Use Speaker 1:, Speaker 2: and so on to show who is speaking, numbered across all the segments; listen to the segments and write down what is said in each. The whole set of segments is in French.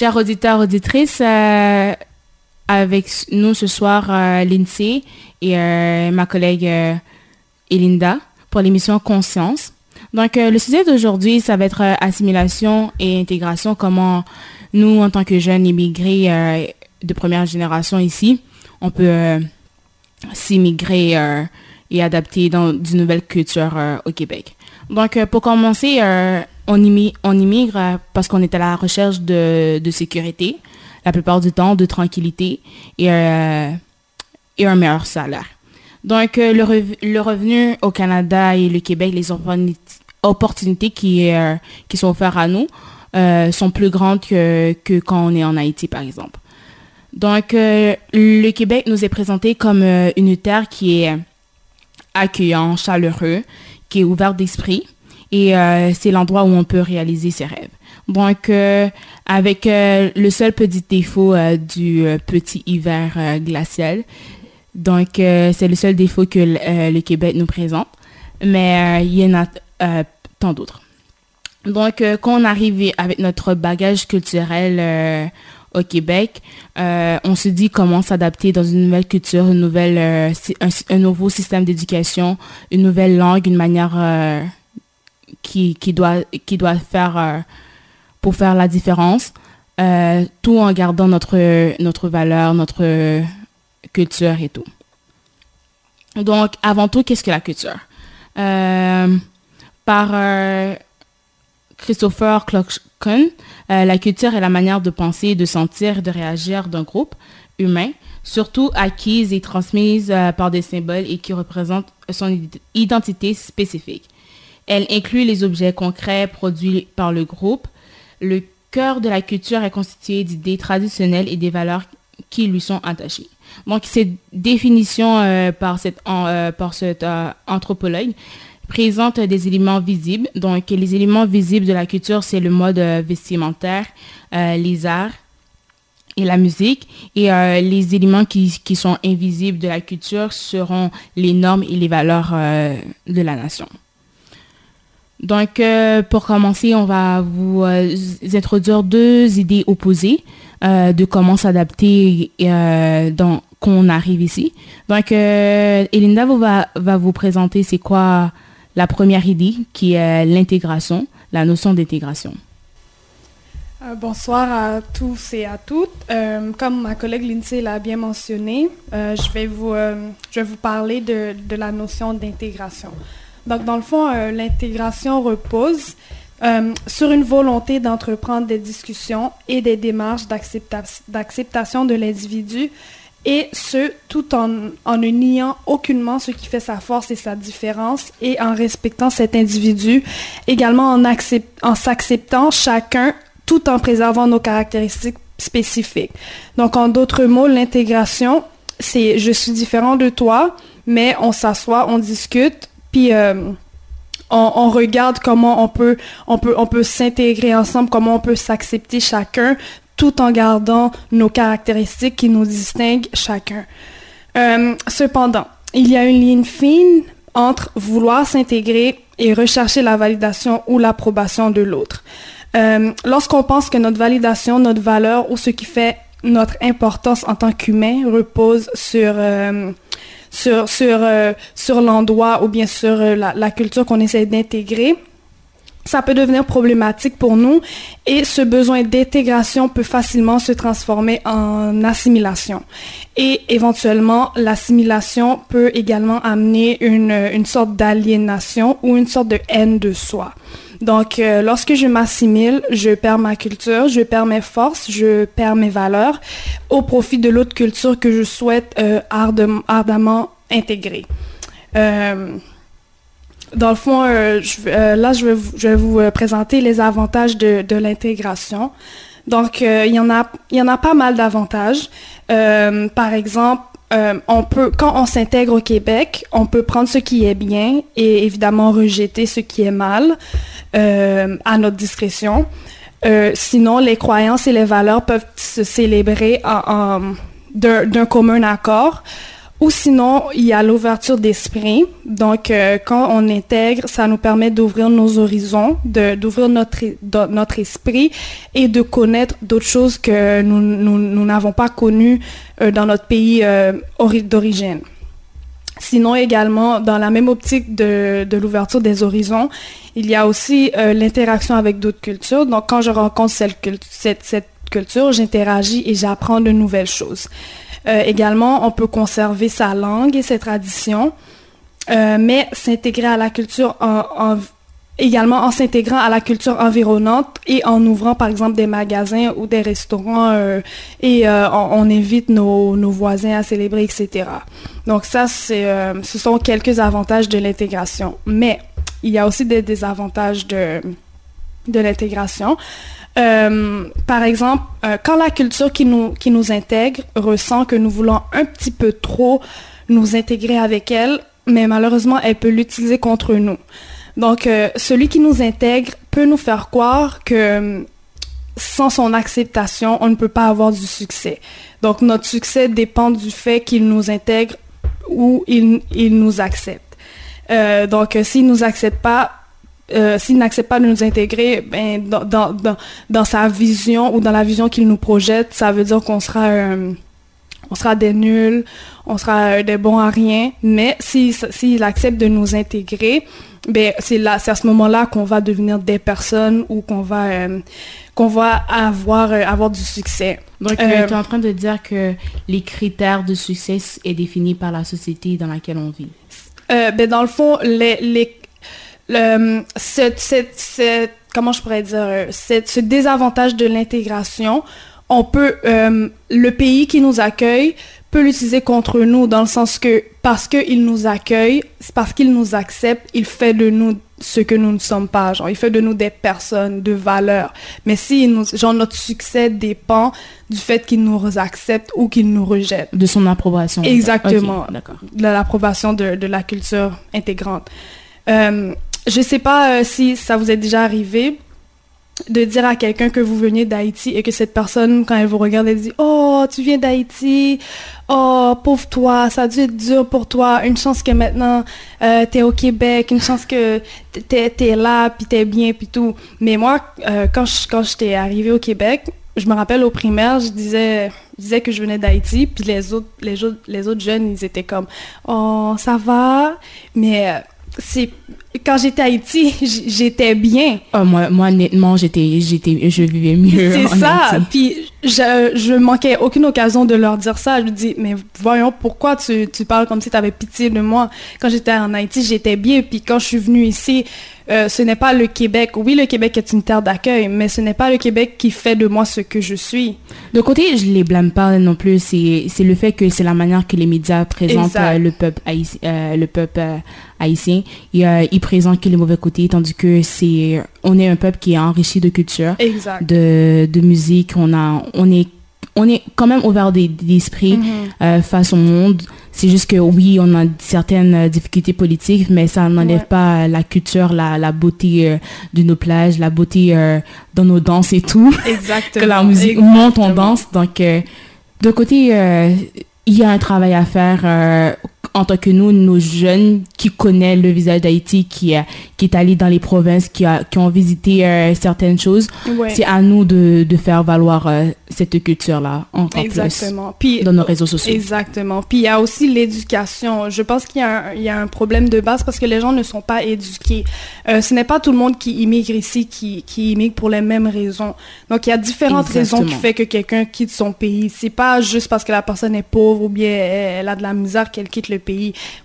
Speaker 1: Chers auditeurs, auditrices, euh, avec nous ce soir, euh, Lindsay et euh, ma collègue Elinda pour l'émission Conscience. Donc, le sujet d'aujourd'hui, ça va être assimilation et intégration, comment nous, en tant que jeunes immigrés de première génération ici, on peut s'immigrer et adapter dans une nouvelle culture au Québec. Donc, pour commencer, on, immigre euh, parce qu'on est à la recherche de, sécurité, la plupart du temps, de tranquillité et, euh, un meilleur salaire. Donc, euh, le, revenu au Canada et le Québec, les opportunités qui, sont offertes à nous sont plus grandes que, quand on est en Haïti, par exemple. Donc, le Québec nous est présenté comme une terre qui est accueillant, chaleureux, qui est ouverte d'esprit, et euh, c'est l'endroit où on peut réaliser ses rêves. Donc, euh, avec euh, le seul petit défaut du petit hiver glacial, donc c'est le seul défaut que le Québec nous présente, mais il y en a tant d'autres. Donc, quand on arrive avec notre bagage culturel au Québec, on se dit comment s'adapter dans une nouvelle culture, une nouvelle, un, nouveau système d'éducation, une nouvelle langue, une manière qui, doit, qui doit faire euh, pour faire la différence, euh, tout en gardant notre, notre valeur, notre culture et tout. Donc, avant tout, qu'est-ce que la culture? Euh, par Christopher Clockton, la culture est la manière de penser, de sentir, de réagir d'un groupe humain, surtout acquise et transmise par des symboles et qui représentent son identité spécifique. Elle inclut les objets concrets produits par le groupe. Le cœur de la culture est constitué d'idées traditionnelles et des valeurs qui lui sont attachées. Donc, cette définition euh, euh, par cette euh, anthropologue présente des éléments visibles. Donc, les éléments visibles de la culture, c'est le mode vestimentaire, les arts et la musique. Et les éléments qui, sont invisibles de la culture seront les normes et les valeurs de la nation. Donc, euh, pour commencer, on va vous euh, introduire deux idées opposées euh, de comment s'adapter quand on arrive ici. Donc, Elinda va, vous présenter c'est quoi la première idée, qui est l'intégration, la notion d'intégration.
Speaker 2: bonsoir à tous et à toutes. comme ma collègue Lindsay l'a bien mentionné, je, vais vous, parler de la notion d'intégration. Donc, dans le fond, euh, l'intégration repose euh, sur une volonté d'entreprendre des discussions et des démarches d'acceptation de l'individu, et ce, tout en, ne niant aucunement ce qui fait sa force et sa différence, et en respectant cet individu, également en, en s'acceptant chacun tout en préservant nos caractéristiques spécifiques. Donc, en d'autres mots, l'intégration, c'est je suis différent de toi, mais on s'assoit, on discute, puis euh, on, regarde comment on peut, s'intégrer ensemble, comment on peut s'accepter chacun, tout en gardant nos caractéristiques qui nous distinguent chacun. Euh, cependant, il y a une ligne fine entre vouloir s'intégrer et rechercher la validation ou l'approbation de l'autre. Euh, lorsqu'on pense que notre validation, notre valeur ou ce qui fait notre importance en tant qu'humain repose sur euh, sur l'endroit ou bien sur euh, la, culture qu'on essaie d'intégrer, ça peut devenir problématique pour nous et ce besoin d'intégration peut facilement se transformer en assimilation. Et éventuellement, l'assimilation peut également amener une, une sorte d'aliénation ou une sorte de haine de soi. Donc, euh, lorsque je m'assimile, je perds ma culture, je perds mes forces, je perds mes valeurs au profit de l'autre culture que je souhaite euh, ardemment intégrer. Euh, dans le fond, là, je vais, vous présenter les avantages de, l'intégration. Donc, il, y en a, pas mal d'avantages. par exemple, quand on s'intègre au Québec, on peut prendre ce qui est bien et évidemment rejeter ce qui est mal. Euh, à notre discrétion. Euh, sinon, les croyances et les valeurs peuvent se célébrer d'un commun accord ou sinon, il y a l'ouverture d'esprit. Donc, euh, quand on intègre, ça nous permet d'ouvrir nos horizons, d'ouvrir notre, notre esprit et de connaître d'autres choses que nous n'avons pas connues euh, dans notre pays euh, d'origine. Sinon, également, dans la même optique de, de l'ouverture des horizons, il y a aussi l'interaction avec d'autres cultures. Donc, quand je rencontre cette, cette, cette culture, j'interagis et j'apprends de nouvelles choses. Euh, également, on peut conserver sa langue et ses traditions, euh, mais s'intégrer à la culture en, également en s'intégrant à la culture environnante et en ouvrant par exemple des magasins ou des restaurants euh, et on, évite nos, voisins à célébrer, etc. Donc ça, c'est, ce sont quelques avantages de l'intégration. Mais il y a aussi des désavantages de, de l'intégration. Euh, par exemple, euh, quand la culture qui nous, qui nous intègre ressent que nous voulons un petit peu trop nous intégrer avec elle, mais malheureusement, elle peut l'utiliser contre nous. Donc, euh, celui qui nous intègre peut nous faire croire que sans son acceptation, on ne peut pas avoir du succès. Donc, notre succès dépend du fait qu'il nous intègre ou il, il nous accepte. donc, s'il nous accepte pas, euh, s'il n'accepte pas de nous intégrer ben, dans, dans, dans, dans, sa vision ou dans la vision qu'il nous projette, ça veut dire qu'on sera, euh, on sera des nuls, on sera euh, des bons à rien. Mais s'il si, accepte de nous intégrer, ben, c'est à ce moment-là qu'on va devenir des personnes ou qu'on va, qu'on va avoir, avoir du succès.
Speaker 1: Donc, tu es en train de dire que les critères de succès sont définis par la société dans laquelle on vit.
Speaker 2: ben, dans le fond, les, les le, cette, cette, comment je pourrais dire, euh, ce désavantage de l'intégration, on peut, euh, le pays qui nous accueille peut l'utiliser contre nous dans le sens que parce qu'il nous accueille, parce qu'il nous accepte, il fait de nous ce que nous ne sommes pas. Genre, il fait de nous des personnes de valeur. Mais si nous, genre, notre succès dépend du fait qu'il nous accepte ou qu'il nous rejette.
Speaker 1: De son approbation.
Speaker 2: Exactement. D'accord. De l'approbation de, de, la culture intégrante. Euh, je sais pas euh, si ça vous est déjà arrivé de dire à quelqu'un que vous veniez d'Haïti et que cette personne, quand elle vous regarde, elle dit Oh, tu viens d'Haïti, oh, pauvre toi, ça a dû être dur pour toi, une chance que maintenant euh, tu es au Québec, une chance que tu es, là, puis tu es bien, puis tout. Mais moi, euh, quand j'étais arrivée au Québec, je me rappelle au primaire, je disais, je disais que je venais d'Haïti, puis les autres, les, autres, les autres jeunes, ils étaient comme Oh, ça va, mais c'est quand j'étais à Haïti, j'étais bien.
Speaker 1: Oh, moi, moi, honnêtement, j'étais, j'étais, je vivais mieux.
Speaker 2: C'est ça. Puis je, je manquais aucune occasion de leur dire ça. Je me dis, mais voyons, pourquoi tu, tu parles comme si tu avais pitié de moi? Quand j'étais en Haïti, j'étais bien. Puis quand je suis venue ici, euh, ce n'est pas le Québec. Oui, le Québec est une terre d'accueil, mais ce n'est pas le Québec qui fait de moi ce que je suis.
Speaker 1: De côté, je les blâme pas non plus. C'est le fait que c'est la manière que les médias présentent euh, le peuple haïtien. Euh, le peuple haïtien. Ils, présentent que les mauvais côtés, tandis que c'est on est un peuple qui est enrichi de culture, de, de musique. On a on est on est quand même ouvert d'esprit mm face au monde. C'est juste que oui, on a certaines euh, difficultés politiques, mais ça n'enlève pas la culture, la, la beauté euh, de nos plages, la beauté dans nos danses et tout.
Speaker 2: Exactement.
Speaker 1: que la musique monte, on danse. Donc, de côté, il y a un travail à faire en tant que nous, nos jeunes qui connaissent le visage d'Haïti, qui, qui est allé dans les provinces, qui, a, qui ont visité euh, certaines choses, c'est à nous de, de faire valoir euh, cette culture-là encore exactement. plus Puis, dans nos réseaux sociaux.
Speaker 2: Exactement. Puis il y a aussi l'éducation. Je pense qu'il y, y, a un problème de base parce que les gens ne sont pas éduqués. Euh, ce n'est pas tout le monde qui immigre ici qui, qui immigre pour les mêmes raisons. Donc il y a différentes raisons qui font que quelqu'un quitte son pays. C'est pas juste parce que la personne est pauvre ou bien elle a de la misère qu'elle quitte le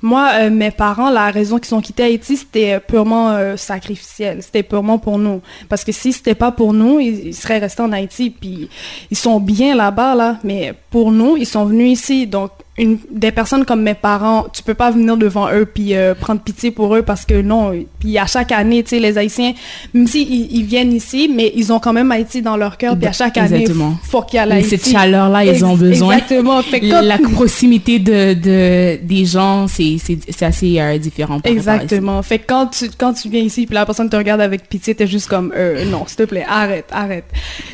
Speaker 2: Moi, euh, mes parents, la raison qu'ils sont quittés Haïti, c'était euh, purement euh, sacrificiel. C'était purement pour nous. Parce que si c'était pas pour nous, ils, seraient restés en Haïti. Puis ils sont bien là-bas, là. Mais pour nous, ils sont venus ici. Donc, une, des personnes comme mes parents, tu peux pas venir devant eux puis euh, prendre pitié pour eux parce que non, puis à chaque année, tu sais, les Haïtiens, même s'ils ils, viennent ici, mais ils ont quand même Haïti dans leur cœur, puis à chaque année, faut qu'il y ait.
Speaker 1: Cette chaleur-là, ils ont besoin. Exactement. Fait La proximité de, de, des gens, c'est assez euh, différent.
Speaker 2: Exactement. Fait que quand tu, quand tu viens ici, puis la personne te regarde avec pitié, t'es juste comme, euh, non, s'il te plaît, arrête, arrête.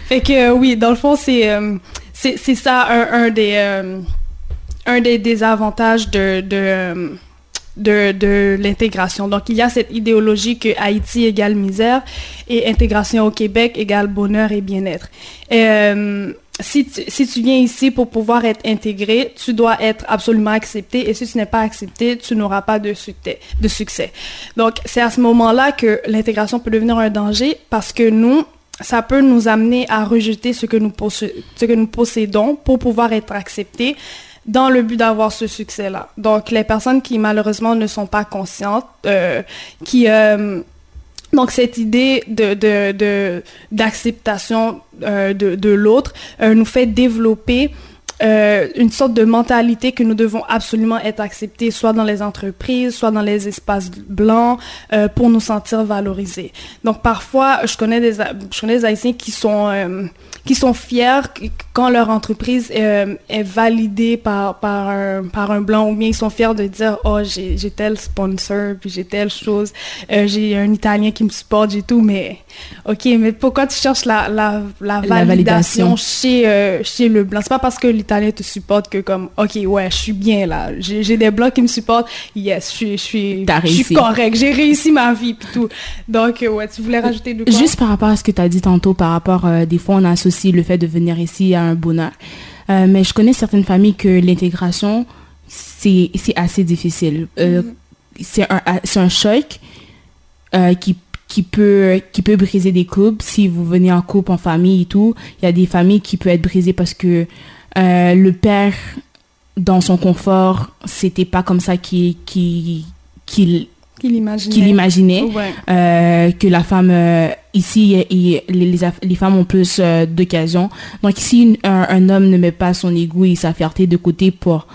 Speaker 2: Fait que oui, dans le fond, c'est c'est ça un, un des un des désavantages de, l'intégration. Donc, il y a cette idéologie que Haïti égale misère et intégration au Québec égale bonheur et bien-être. Euh, si tu, viens ici pour pouvoir être intégré, tu dois être absolument accepté et si tu n'es pas accepté, tu n'auras pas de succès. Donc, c'est à ce moment-là que l'intégration peut devenir un danger parce que nous, ça peut nous amener à rejeter ce que nous, possédons pour pouvoir être acceptés dans le but d'avoir ce succès-là. Donc, les personnes qui malheureusement ne sont pas conscientes, euh, qui... Euh, donc, cette idée de, d'acceptation euh, de, de l'autre nous fait développer euh, une sorte de mentalité que nous devons absolument être acceptés, soit dans les entreprises, soit dans les espaces blancs, euh, pour nous sentir valorisés. Donc parfois, je connais des, je connais des Haïtiens qui sont, euh, qui sont fiers quand leur entreprise est, est validée par, par, un, par un blanc, ou bien ils sont fiers de dire, oh, j'ai tel sponsor, puis j'ai telle chose, j'ai un Italien qui me supporte, j'ai tout, mais ok, mais pourquoi tu cherches la, la, la, validation, Chez, chez le blanc? C'est pas parce que l'Italien te supporte que comme, OK, ouais, je suis bien là. J'ai des blocs qui me supportent. Yes, je suis, je suis, correct. J'ai réussi ma vie puis tout. Donc, euh, ouais, tu voulais rajouter quoi?
Speaker 1: Juste par rapport à ce que tu as dit tantôt, par rapport, euh, des fois, on associe le fait de venir ici à un bonheur. Euh, mais je connais certaines familles que l'intégration, c'est assez difficile. Mm-hmm. C'est un, un choc qui qui peut qui peut briser des couples si vous venez en couple en famille et tout il y a des familles qui peuvent être brisées parce que euh, le père, dans son confort, c'était pas comme ça qu'il qu'il imaginait, euh, que la femme euh, ici les, les, femmes ont plus d'occasions. Donc si un, homme ne met pas son ego et sa fierté de côté pour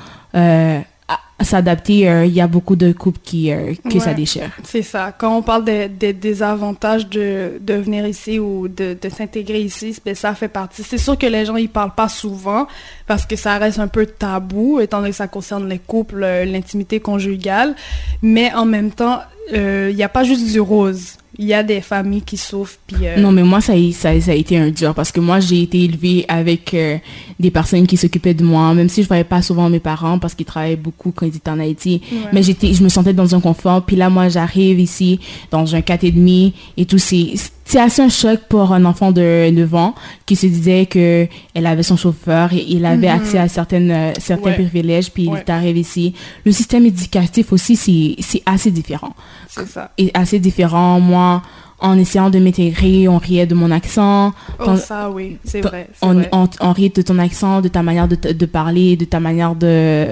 Speaker 1: s'adapter, euh, il y a beaucoup de couples qui, euh, que ça déchire.
Speaker 2: C'est ça. Quand on parle des de, désavantages de, de venir ici ou de, de s'intégrer ici, ben, ça fait partie. C'est sûr que les gens ils parlent pas souvent parce que ça reste un peu tabou, étant donné que ça concerne les couples, euh, l'intimité conjugale. Mais en même temps, il n'y a pas juste du rose il y a des familles qui souffrent. Puis, euh,
Speaker 1: Non, mais moi, ça, ça, ça, a été un dur parce que moi, j'ai été élevée avec euh, des personnes qui s'occupaient de moi, même si je ne voyais pas souvent mes parents parce qu'ils travaillaient beaucoup quand ils étaient en Haïti. Mais j'étais, je me sentais dans un confort. Puis là, moi, j'arrive ici dans un 4,5 et tout. C'est, c'est assez un choc pour un enfant de 9 ans qui se disait que elle avait son chauffeur et il avait mhm. accès à certaines, euh, certains privilèges. Puis il arrive ici. Le système éducatif aussi, c'est, assez différent.
Speaker 2: C'est ça.
Speaker 1: Et assez différent. Moi, en essayant de m'intégrer, on riait de mon accent.
Speaker 2: Oh, ça, oui, c'est vrai.
Speaker 1: On, on, riait de ton accent, de ta manière de, de parler, de ta manière de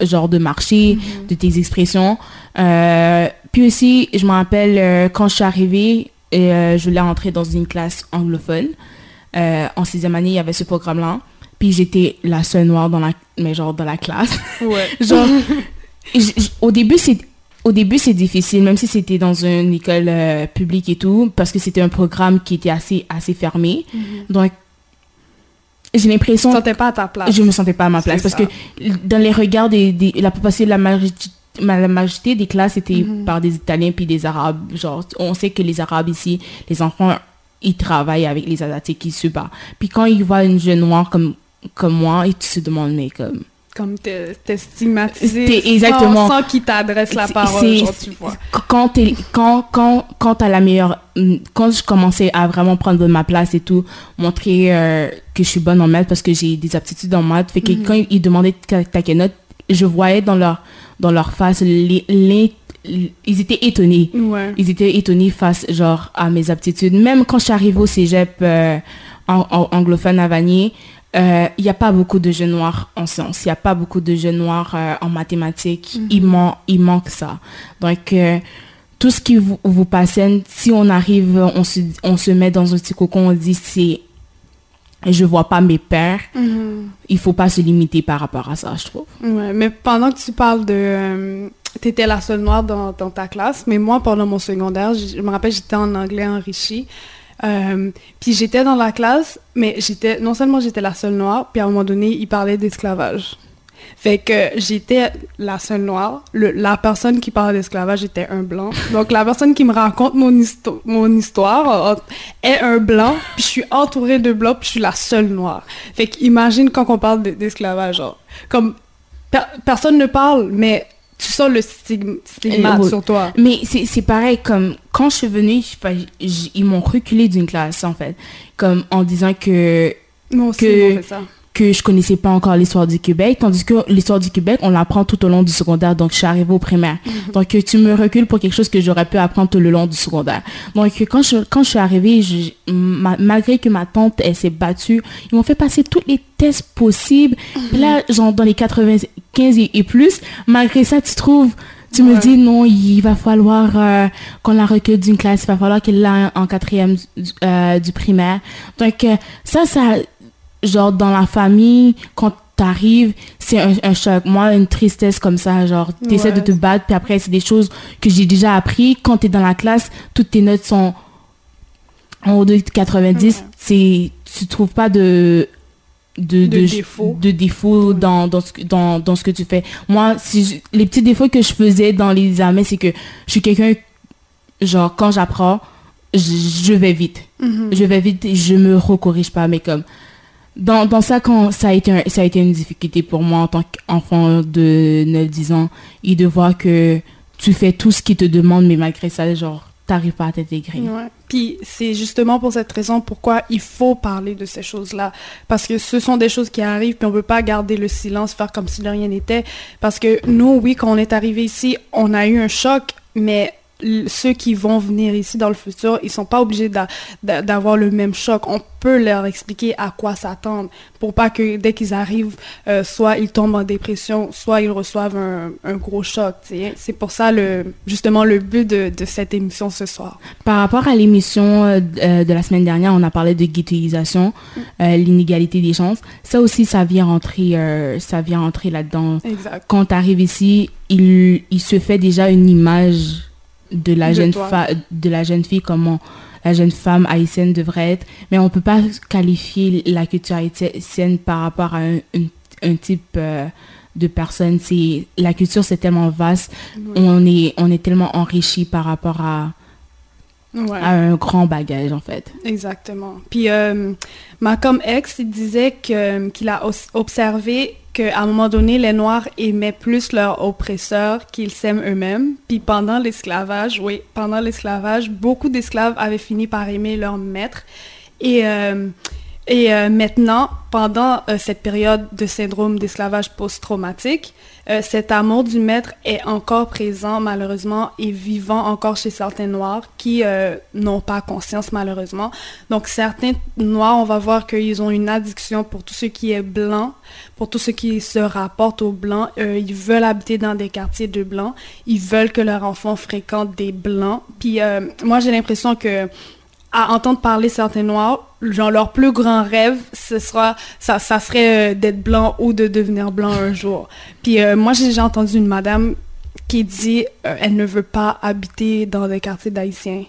Speaker 1: genre de marcher, mhm. de tes expressions. Euh, puis aussi, je me rappelle euh, quand je suis arrivée, et, euh, je voulais entrer dans une classe anglophone. en sixième année, il y avait ce programme-là. Puis j'étais la seule noire dans la, mais genre dans la classe.
Speaker 2: Ouais.
Speaker 1: genre, au début, c'est au début, c'est difficile, même si c'était dans une école euh, publique et tout, parce que c'était un programme qui était assez, assez fermé. Mhm. Donc, j'ai l'impression...
Speaker 2: Tu ne sentais pas à ta place.
Speaker 1: Je me sentais pas à ma place, parce que dans les regards des... des la, de la majorité, la majorité des classes étaient mhm. par des Italiens puis des Arabes. Genre, on sait que les Arabes ici, les enfants, ils travaillent avec les Asiatiques, qui se battent. Puis quand ils voient une jeune noire comme, comme moi, ils se demandent, mais comme
Speaker 2: comme t'es stigmatisé exactement sans, qu'il t'adresse la parole genre, tu vois
Speaker 1: quand es, quand quand quand t'as la meilleure mm, quand je commençais à vraiment prendre ma place et tout montrer euh, que je suis bonne en maths parce que j'ai des aptitudes en maths fait que mhm. quand ils demandaient ta, ta note je voyais dans leur dans leur face les, les ils étaient étonnés. Ils étaient étonnés face genre à mes aptitudes. Même quand je suis arrivée au cégep euh, en, anglophone à Vanier, il euh, n'y a pas beaucoup de jeunes noirs en sciences, il n'y a pas beaucoup de jeunes noirs euh, en mathématiques. Mhm. il, man il, manque ça. Donc, tout ce qui vous, vous passe, si on arrive, on se, on se met dans un petit cocon, on dit c'est je vois pas mes pères, mhm. il faut pas se limiter par rapport à ça, je trouve.
Speaker 2: Ouais, mais pendant que tu parles de... tu étais la seule noire dans, dans, ta classe, mais moi, pendant mon secondaire, je, je me rappelle, j'étais en anglais enrichi. Euh, puis j'étais dans la classe, mais j'étais non seulement j'étais la seule noire, puis à un moment donné, ils parlaient d'esclavage. Fait que j'étais la seule noire. la personne qui parle d'esclavage était un blanc. Donc la personne qui me raconte mon, mon histoire euh, est un blanc, puis je suis entourée de blancs, puis je suis la seule noire. Fait qu'imagine quand on parle d'esclavage, genre, comme personne ne parle, mais tu sens le stigma sur toi.
Speaker 1: Mais c'est pareil, comme quand je suis venue, ils m'ont reculé d'une classe, en fait. Comme en disant que...
Speaker 2: Moi aussi, que, fait ça
Speaker 1: que je connaissais pas encore l'histoire du Québec, tandis que l'histoire du Québec, on l'apprend tout au long du secondaire, donc je suis arrivée au primaire. Mhm. Donc tu me recules pour quelque chose que j'aurais pu apprendre tout le long du secondaire. Donc quand je, quand je suis arrivée, malgré que ma tante, elle s'est battue, ils m'ont fait passer tous les tests possibles. là, genre dans les 95 et, plus, malgré ça, tu trouves tu me dis non, il va falloir euh, qu'on la recule d'une classe, il va falloir qu'elle l'a en quatrième euh, du primaire. Donc euh, ça, ça, genre dans la famille, quand t'arrives, c'est un, choc. Moi, une tristesse comme ça, genre, t'essaies de te battre, puis après, c'est des choses que j'ai déjà appris. Quand t'es dans la classe, toutes tes notes sont en haut de 90, c'est, tu trouves pas de de, de, défauts de défaut dans, dans, ce, dans, dans, ce que tu fais. Moi, si les petits défauts que je faisais dans les examens, c'est que je suis quelqu'un, genre, quand j'apprends, je, vais vite. Mm-hmm. Je vais vite et je me recorrige pas, mais comme dans, dans ça, quand ça a, été une difficulté pour moi en tant qu'enfant de 9-10 ans, et de voir que tu fais tout ce qu'ils te demandent, mais malgré ça, genre, t'arrives pas à t'intégrer.
Speaker 2: Puis c'est justement pour cette raison pourquoi il faut parler de ces choses-là. Parce que ce sont des choses qui arrivent, puis on peut pas garder le silence, faire comme si rien n'était. Parce que nous, oui, quand on est arrivé ici, on a eu un choc, mais ceux qui vont venir ici dans le futur, ils sont pas obligés d'avoir le même choc. On peut leur expliquer à quoi s'attendre pour pas que dès qu'ils arrivent, euh, soit ils tombent en dépression, soit ils reçoivent un, gros choc. C'est pour ça le, justement le but de, cette émission ce soir.
Speaker 1: Par rapport à l'émission euh, euh, de la semaine dernière, on a parlé de ghettoisation, l'inégalité des chances. Ça aussi, ça vient rentrer, ça vient rentrer là-dedans. Quand tu arrives ici, il, il se fait déjà une image de la, jeune, de la jeune fille, comment la jeune femme haïtienne devrait être. Mais on ne peut pas qualifier la culture haïtienne par rapport à un, type euh, de personne. La culture, c'est tellement vaste. On, est, on est tellement enrichi par rapport à, un grand bagage, en fait.
Speaker 2: Exactement. Puis, euh, Malcolm X, il disait qu'il a observé qu'à un moment donné, les Noirs aimaient plus leurs oppresseurs qu'ils s'aiment eux-mêmes. Puis pendant l'esclavage, oui, pendant l'esclavage, beaucoup d'esclaves avaient fini par aimer leur maître. Et, euh, et euh, maintenant, pendant euh, cette période de syndrome d'esclavage post-traumatique, cet amour du maître est encore présent malheureusement et vivant encore chez certains Noirs qui n'ont pas conscience malheureusement. Donc certains Noirs, on va voir qu'ils ont une addiction pour tout ce qui est blanc, pour tout ce qui se rapporte aux Blancs. ils veulent habiter dans des quartiers de Blancs. Ils veulent que leurs enfants fréquentent des Blancs. Puis moi, j'ai l'impression que à entendre parler certains Noirs, genre leur plus grand rêve, ce sera, ça, serait euh, d'être blanc ou de devenir blanc un jour. Puis euh, moi, j'ai déjà entendu une madame qui dit euh, elle ne veut pas habiter dans des quartiers d'Haïtiens.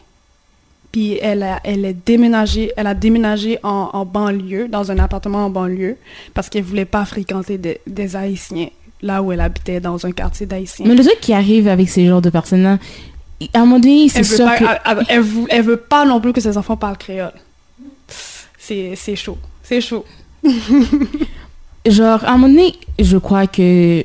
Speaker 2: Puis elle a, elle est déménagée, elle a déménagé en, banlieue, dans un appartement en banlieue, parce qu'elle voulait pas fréquenter des Haïtiens là où elle habitait, dans un quartier d'Haïtiens.
Speaker 1: Mais le truc qui arrive avec ces genres de personnes-là, à un moment donné, c'est sûr
Speaker 2: que... Elle, veut, veut pas non plus que ses enfants parlent créole. C'est chaud. C'est chaud.
Speaker 1: Genre, à un moment donné, je crois que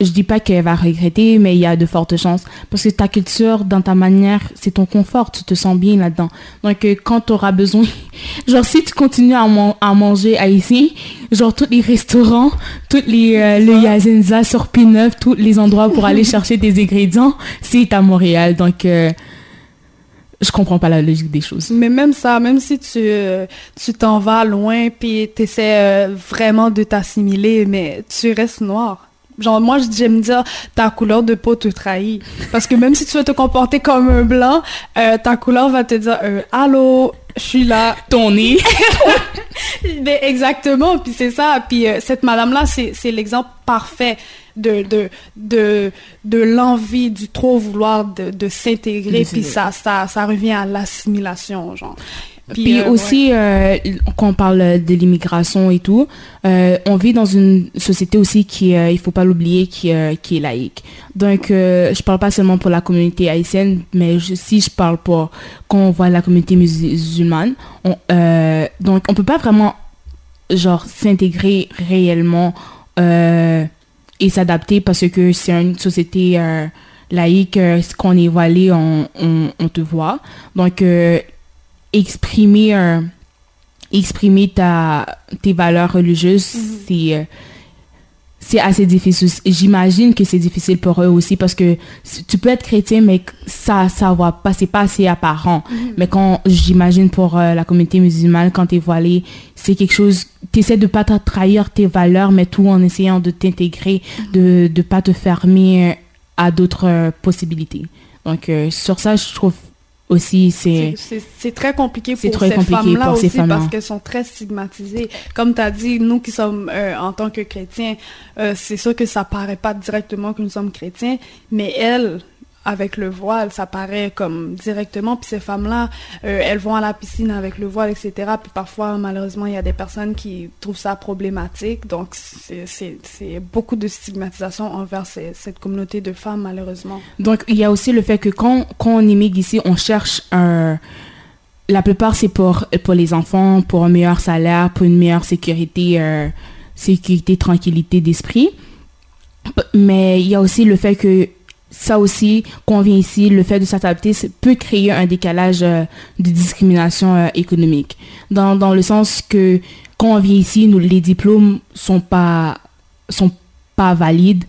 Speaker 1: je dis pas qu'elle va regretter, mais il y a de fortes chances. Parce que ta culture, dans ta manière, c'est ton confort, tu te sens bien là-dedans. Donc, euh, quand tu auras besoin, genre, si tu continues à, à manger ici, genre, tous les restaurants, tous les, euh, le Yazenza sur P9, tous les endroits pour aller chercher des ingrédients, c'est à Montréal. Donc, euh, je comprends pas la logique des choses.
Speaker 2: Mais même ça, même si tu tu t'en vas loin puis tu essaies vraiment de t'assimiler, mais tu restes noir. Genre, moi, j'aime dire, ta couleur de peau te trahit. Parce que même si tu veux te comporter comme un blanc, euh, ta couleur va te dire, euh, allô, je suis là.
Speaker 1: Ton nez.
Speaker 2: Mais exactement, puis c'est ça. Puis euh, cette madame-là, c'est l'exemple parfait de, de, de, de l'envie, du trop vouloir de, de s'intégrer, puis ça, ça, ça revient à l'assimilation, genre.
Speaker 1: Puis, euh, aussi, euh, quand on parle de l'immigration et tout, euh, on vit dans une société aussi qui, il faut pas l'oublier, qui, qui est laïque. Donc, je parle pas seulement pour la communauté haïtienne, mais si je parle pour quand on voit la communauté musulmane, on, donc on peut pas vraiment genre s'intégrer réellement et s'adapter parce que c'est une société laïque, euh, qu'on est voilé, on, on, on, te voit. Donc, exprimer, euh, exprimer ta, tes valeurs religieuses,
Speaker 2: Mm-hmm.
Speaker 1: c'est c'est assez difficile. J'imagine que c'est difficile pour eux aussi parce que tu peux être chrétien, mais ça, ça va pas, c'est pas assez apparent. Mais quand, j'imagine pour euh, la communauté musulmane, quand tu es voilé, c'est quelque chose, tu essaies de pas trahir tes valeurs, mais tout en essayant de t'intégrer, de, de pas te fermer à d'autres euh, possibilités. Donc, euh, sur ça, je trouve aussi, c'est...
Speaker 2: Très compliqué pour
Speaker 1: très
Speaker 2: ces femmes-là aussi parce qu'elles sont très stigmatisées. Comme tu as dit, nous qui sommes euh, en tant que chrétiens, euh, c'est sûr que ça paraît pas directement que nous sommes chrétiens, mais elles, avec le voile, ça paraît comme directement. Puis ces femmes-là, euh, elles vont à la piscine avec le voile, etc. Puis parfois, malheureusement, il y a des personnes qui trouvent ça problématique. Donc, c'est- beaucoup de stigmatisation envers cette communauté de femmes, malheureusement.
Speaker 1: Donc, il y a aussi le fait que quand, quand on immigre ici, on cherche un... La plupart, c'est pour, pour les enfants, pour un meilleur salaire, pour une meilleure sécurité, euh, sécurité, tranquillité d'esprit. Mais il y a aussi le fait que ça aussi, quand on vient ici, le fait de s'adapter peut créer un décalage euh, de discrimination euh, économique. Dans, dans le sens que quand on vient ici, nous, les diplômes sont pas, sont pas valides.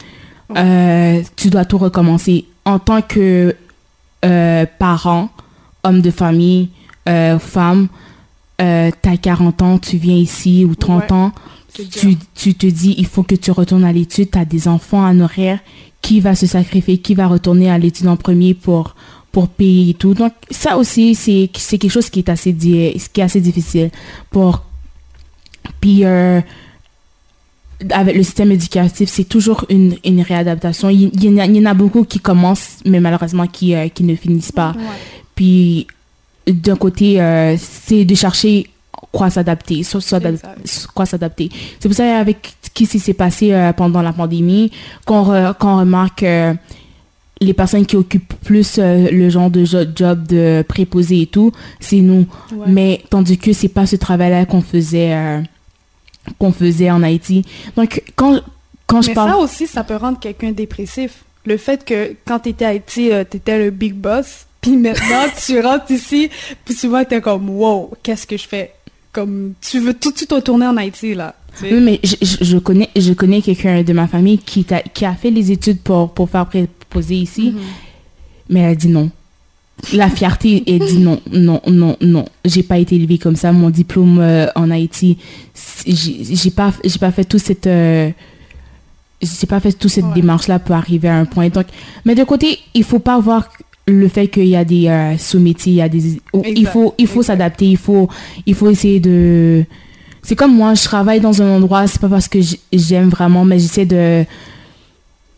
Speaker 1: Euh, tu dois tout recommencer. En tant que parent, homme de famille, femme, euh, t'as 40 ans, tu viens ici ou 30
Speaker 2: Ouais.
Speaker 1: ans. Tu, tu te dis il faut que tu retournes à l'étude, tu as des enfants à nourrir, qui va se sacrifier, qui va retourner à l'étude en premier pour, pour payer et tout. Donc ça aussi, c'est quelque chose qui est assez, qui est assez difficile. Pour... Puis euh, avec le système éducatif, c'est toujours une, une réadaptation. Il, il y en a, il y en a beaucoup qui commencent, mais malheureusement qui, euh, qui ne finissent pas.
Speaker 2: Ouais.
Speaker 1: Puis d'un côté, euh, c'est de chercher quoi s'adapter, soit, s'adapter. C'est pour ça avec ce qui s'est passé euh, pendant la pandémie, qu'on re- qu'on remarque euh, les personnes qui occupent plus euh, le genre de jo- job de préposé et tout, c'est nous.
Speaker 2: Ouais.
Speaker 1: Mais tandis que c'est pas ce travail-là qu'on faisait qu'on faisait en Haïti. Donc quand quand je parle
Speaker 2: ça aussi, ça peut rendre quelqu'un dépressif. Le fait que quand tu étais à Haïti, tu étais le big boss, puis maintenant tu rentres ici, puis souvent tu es comme wow, qu'est-ce que je fais? Comme tu veux tout de suite retourner en Haïti là. tu sais.
Speaker 1: Oui, mais je, je- connais, je connais quelqu'un de ma famille qui, t'a- qui a fait les études pour, pour faire préposer ici,
Speaker 2: Mhm.
Speaker 1: mais elle a dit non. La fierté, elle dit non, non, non, non. J'ai pas été élevée comme ça. Mon diplôme euh, en Haïti, j'ai j'ai pas, j'ai pas fait tout cette, euh, j'ai pas fait toute cette
Speaker 2: Ouais.
Speaker 1: démarche-là pour arriver à un point. Donc, mais de côté, il faut pas voir le fait qu'il y a des euh, sous-métiers, il y a des, il faut, il faut s'adapter, il faut, il faut essayer de, c'est comme moi, je travaille dans un endroit, c'est pas parce que j'aime vraiment, mais j'essaie de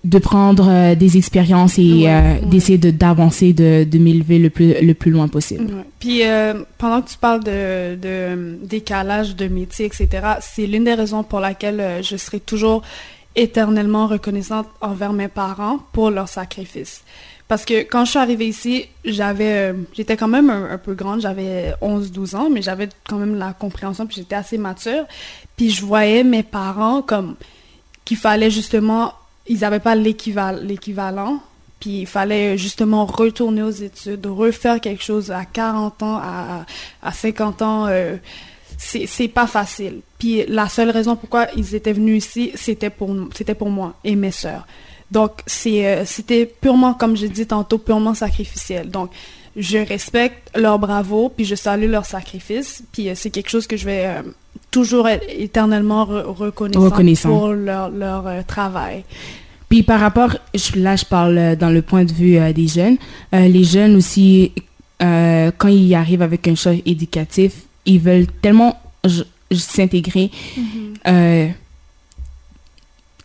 Speaker 1: de prendre euh, des expériences et
Speaker 2: Ouais,
Speaker 1: euh,
Speaker 2: ouais.
Speaker 1: d'essayer de d'avancer, de, de m'élever le plus le plus loin possible.
Speaker 2: Ouais. Puis euh, pendant que tu parles de, de décalage de métier, etc., c'est l'une des raisons pour laquelle je serai toujours éternellement reconnaissante envers mes parents pour leur sacrifice. Parce que quand je suis arrivée ici, j'avais, euh, j'étais quand même un, peu grande, j'avais 11-12 ans, mais j'avais quand même la compréhension, puis j'étais assez mature. Puis je voyais mes parents comme qu'il fallait justement, ils n'avaient pas l'équival- l'équivalent, puis il fallait justement retourner aux études, refaire quelque chose à 40 ans, à, à 50 ans. euh, c'est c'est pas facile. Puis la seule raison pourquoi ils étaient venus ici, c'était pour, c'était pour moi et mes sœurs. Donc euh, c'était purement, comme j'ai dit tantôt, purement sacrificiel. Donc je respecte leur bravo, puis je salue leur sacrifice, puis euh, c'est quelque chose que je vais euh, toujours être éternellement re-
Speaker 1: Reconnaissant.
Speaker 2: pour leur, leur euh, travail.
Speaker 1: Puis par rapport, je- là je parle euh, dans le point de vue des jeunes, les jeunes aussi, quand ils arrivent avec un choc éducatif, ils veulent tellement s'intégrer, euh,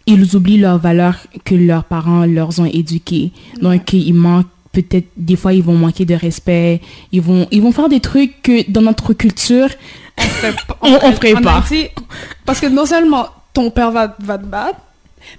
Speaker 1: ils oublient leurs valeurs que leurs parents leur ont éduquées. Donc ils manquent peut-être des fois ils vont manquer de respect, ils vont ils vont faire des trucs que dans notre culture on, on ferait
Speaker 2: En
Speaker 1: pas.
Speaker 2: Haïti, parce que non seulement ton père va, va te battre,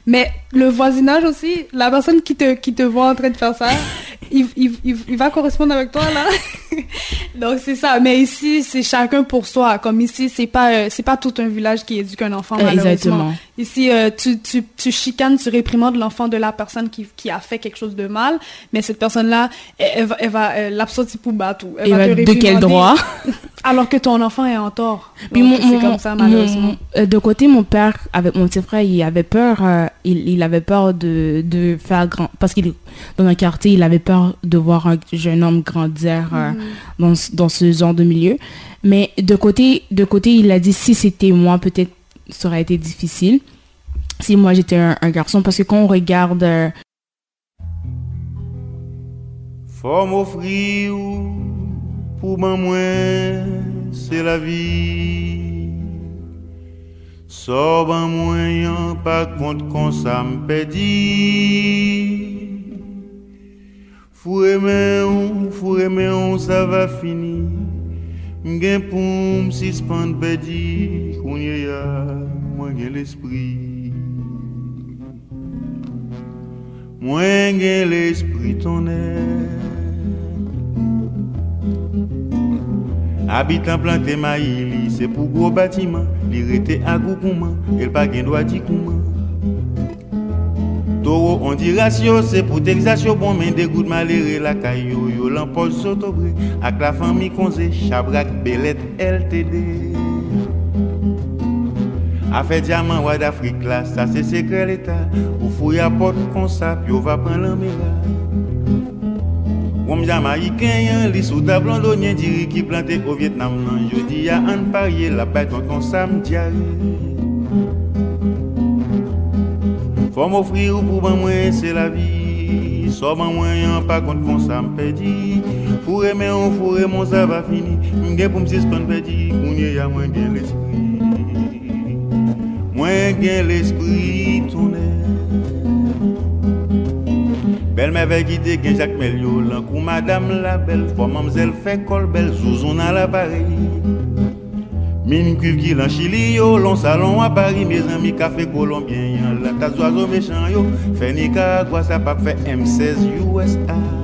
Speaker 2: mais le voisinage aussi, la personne qui te, qui te voit en train de faire ça, il, il, il, va correspondre avec toi là. Donc c'est ça. Mais ici, c'est chacun pour soi. Comme ici, c'est pas euh, c'est pas tout un village qui éduque un enfant malheureusement. Exactement. Ici, euh, tu, tu, tu chicanes, tu réprimandes l'enfant de la personne qui, qui a fait quelque chose de mal, mais cette personne-là, elle, va, elle va l'absorber pour battre.
Speaker 1: Elle va te de quel droit?
Speaker 2: Alors que ton enfant est en tort. c'est comme ça malheureusement.
Speaker 1: Euh, de côté, mon père avec mon petit frère, il avait peur. il, il avait peur de, de faire grand parce qu'il dans un quartier, il avait peur de voir un jeune homme grandir mm. dans dans ce genre de milieu. Mais de côté, de côté il a dit si c'était moi, peut-être ça aurait été difficile. Si moi j'étais un, garçon, parce que quand on regarde. Euh,
Speaker 3: Faut m'offrir pour moi, c'est la vie. Sors un moyen, pas compte qu'on ça me Fou on, fou on, ça va finir. M'gen pour m'suspendre pedi, kounye ya, moi gen l'esprit. Moi gen l'esprit tonnerre. Habitant planté maïli, c'est pour gros bâtiment, li rete à goukouman, el pa gen di kouman. Toro on dit ratio, c'est pour t'exacio bon mais des gouttes maléré la caillou yo l'empoche s'autobré avec la famille konze Chabrak Belette LTD. Affaire diamant ouad d'Afrique là, ça c'est secret l'état. Ou comme ça, puis on va prendre l'embéla. Comme jamaïcain, li sous ta blondonien diri qui planté au Vietnam non. Je dis à un parier la bête on ça me diarrhée. Faut m'offrir pour ben moi, c'est la vie. Soit ben moi, pas contre qu'on ça me pédit. Pour aimer, on pour mon ça va finir. M'gé pour me suspendre pédit. Qu'on y a Mwen gen l'esprit toune. Bel me ve gide gen jak mel yo Lankou madame la bel Fwa mamzel fe kol bel Zouzoun ala pari Min kuv ki lan chili yo Lon salon a pari Me zami kafe kolombien Yan la tazwazo mechan yo Fe nika gwa sa pak fe M16 USA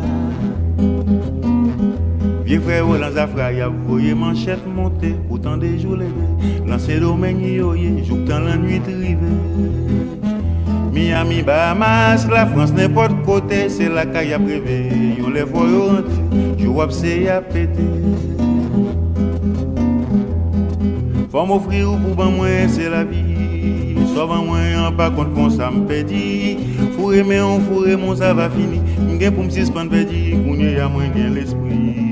Speaker 3: Vieux frère, dans Afra, y'a voyé manchette monter, autant des jours levés, lancer domaine yo, joue dans la nuit rivée. Miami, Bahamas, la France, n'importe côté, c'est la caille à privé, yon les voit rentrer, jou c'est à péter. Faut m'offrir pour ben moi, c'est la vie. Soit ben moi, pas contre qu'on ça me pédit. Fourré, mais on fourré, mon ça va finir. M'gain pour me suspendre pédit, qu'on y a moins bien l'esprit.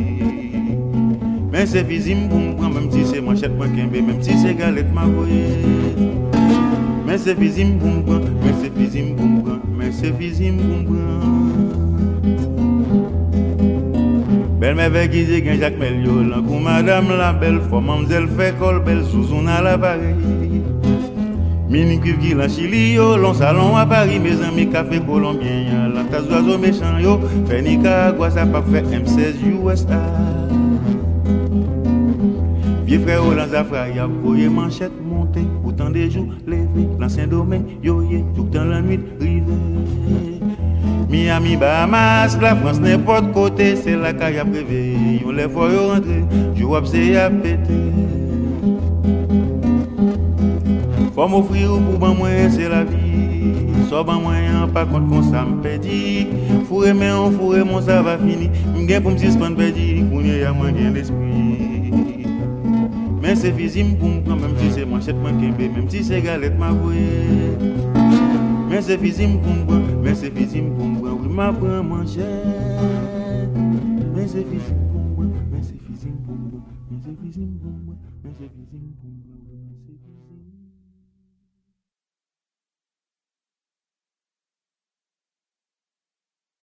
Speaker 3: Men se fizim pou m pran, menm si se manchet mwen kenbe, menm si se galet ma voye. Men se fizim pou m pran, men se fizim pou m pran, men se fizim pou m pran. Bel me ve gize gen jak mel yo lan, kou madame la bel fwa, mamzel fe kol bel souzoun ala pare. Mini kuv ki lan chili yo, lon salon a pari, me zami kafe kolombien, lan tas wazo mechan yo, fe nika gwa sa pa fe M16 USA. Vieux frère, dans Zafra, y'a voyé manchette monter, autant des jours levés, l'ancien domaine, yo, yé, tout dans la nuit, rivé. Miami, Bahamas, la France, n'importe côté, c'est la caille à privé. On les voit rentrer, je vois c'est à péter. Faut m'offrir pour ben moi, c'est la vie. Soit ben moyen, pas contre qu'on ça me pédit. Fourré, mais on fourré, mon ça va finir. M'gain pour me suspendre pédit, qu'on y a moins bien l'esprit. Mais c'est visible pour prendre, même si c'est manchette, moi qui même si c'est galette, ma voix. Mais c'est visible pour me mais c'est visible pour moi, oui, ma manger. Mais c'est visible